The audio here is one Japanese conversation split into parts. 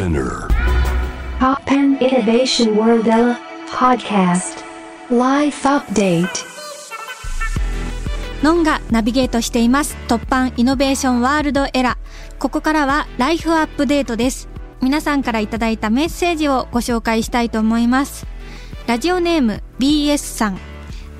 Spinner. Pop and Innovation World Podcast. Life Update. ノンがナビゲートしています。突版イノベーションワールドエラーここからはライフアップデートです。皆さんからいただいたメッセージをご紹介したいと思います。ラジオネーム BS さん。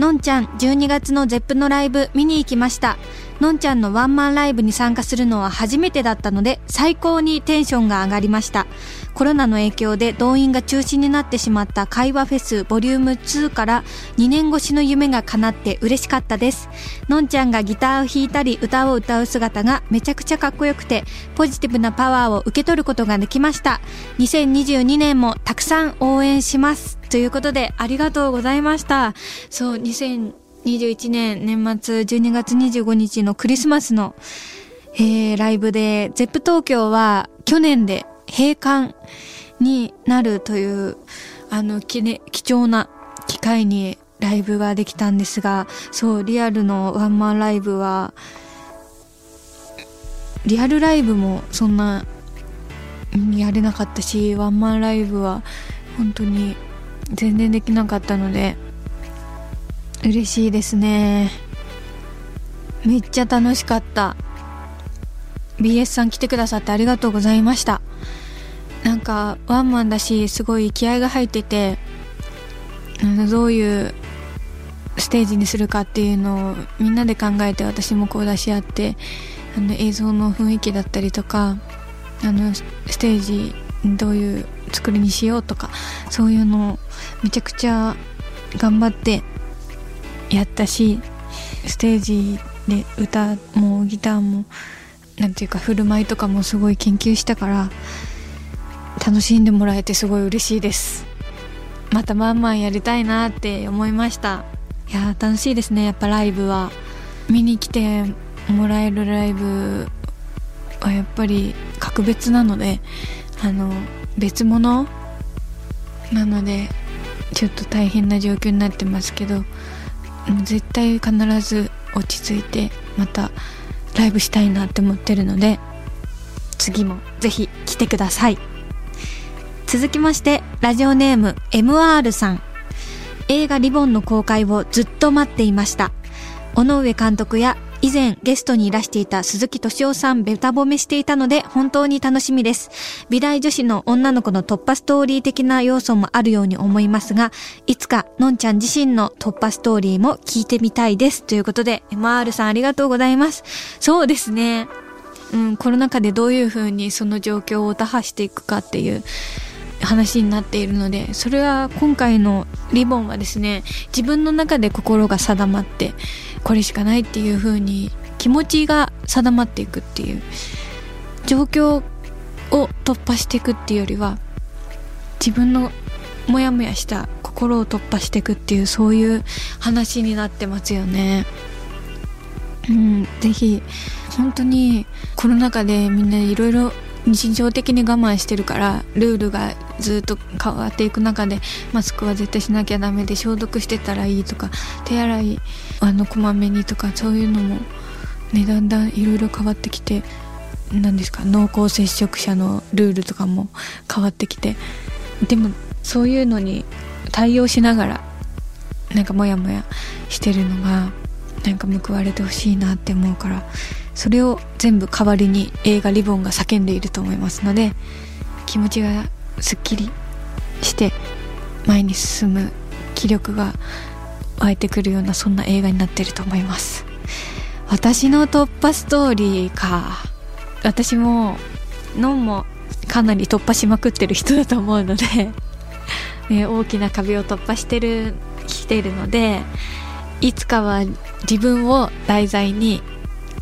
のんちゃん12月のゼップのライブ見に行きましたのんちゃんのワンマンライブに参加するのは初めてだったので最高にテンションが上がりました。コロナの影響で動員が中止になってしまった会話フェスボリューム2から2年越しの夢が叶って嬉しかったです。のんちゃんがギターを弾いたり歌を歌う姿がめちゃくちゃかっこよくてポジティブなパワーを受け取ることができました。2022年もたくさん応援します。ということでありがとうございました。そう2021年年末12月25日のクリスマスの、えー、ライブで ZEP 東京は去年で閉館になるというあのき、ね、貴重な機会にライブができたんですがそうリアルのワンマンライブはリアルライブもそんなやれなかったしワンマンライブは本当に全然できなかったので嬉しいですね。めっちゃ楽しかった。BS さん来てくださってありがとうございました。なんかワンマンだしすごい気合が入っててあのどういうステージにするかっていうのをみんなで考えて私もこう出し合ってあの映像の雰囲気だったりとかあのステージどういう作りにしようとかそういうのをめちゃくちゃ頑張ってやったしステージで歌もギターもなんていうか振る舞いとかもすごい研究したから楽しんでもらえてすごい嬉しいです。またまんまんやりたいなって思いました。いや楽しいですね。やっぱライブは。見に来てもらえるライブはやっぱり格別なのであの別物なのでちょっと大変な状況になってますけど絶対必ず落ち着いてまたライブしたいなって思ってるので次もぜひ来てください。続きましてラジオネーム MR さん。映画リボンの公開をずっと待っていました。尾上監督や以前ゲストにいらしていた鈴木敏夫さんベタ褒めしていたので本当に楽しみです。美大女子の女の子の突破ストーリー的な要素もあるように思いますが、いつかのんちゃん自身の突破ストーリーも聞いてみたいです。ということで、MR さんありがとうございます。そうですね。うん、コロナ禍でどういう風にその状況を打破していくかっていう話になっているのでそれは今回のリボンはですね自分の中で心が定まってこれしかないっていう風に気持ちが定まっていくっていう状況を突破していくっていうよりは自分のモヤモヤした心を突破していくっていうそういう話になってますよね。うん、ぜひ本当にコロナ禍でみんないろいろ日常的に我慢してるからルールがずっと変わっていく中でマスクは絶対しなきゃダメで消毒してたらいいとか手洗いあのこまめにとかそういうのもねだんだんいろいろ変わってきて何ですか濃厚接触者のルールとかも変わってきてでもそういうのに対応しながらなんかモヤモヤしてるのがなんか報われてほしいなって思うからそれを全部代わりに映画「リボン」が叫んでいると思いますので気持ちがすっきりして前に進む気力が湧いてくるようなそんな映画になっていると思います。私の突破ストーリーか。私もノンもかなり突破しまくってる人だと思うのでね、大きな壁を突破してる来てるのでいつかは自分を題材に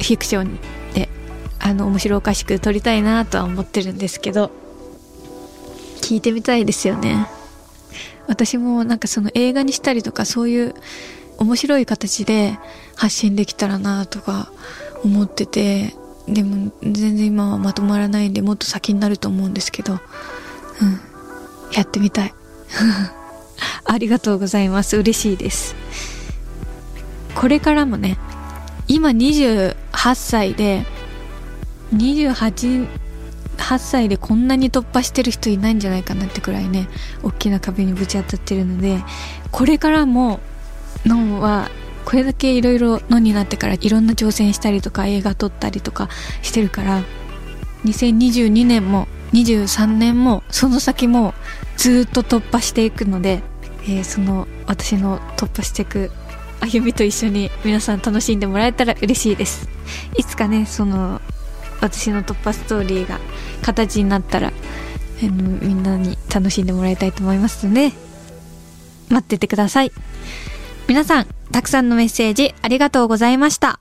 フィクションであの面白おかしく撮りたいなとは思ってるんですけど聞いてみたいですよね。私もなんかその映画にしたりとかそういう面白い形で発信できたらなとか思っててでも全然今はまとまらないんでもっと先になると思うんですけどうん。やってみたい。ありがとうございます。嬉しいです。これからもね今28歳で28 8歳でこんなに突破してる人いないんじゃないかなってくらいね大きな壁にぶち当たってるのでこれからものはこれだけいろいろのになってからいろんな挑戦したりとか映画撮ったりとかしてるから2022年も23年もその先もずっと突破していくので、えー、その私の突破していくあゆみと一緒に皆さん楽しんでもらえたら嬉しいです。いつかねその私の突破ストーリーが形になったらあのみんなに楽しんでもらいたいと思いますので待っててください。皆さんたくさんのメッセージありがとうございました。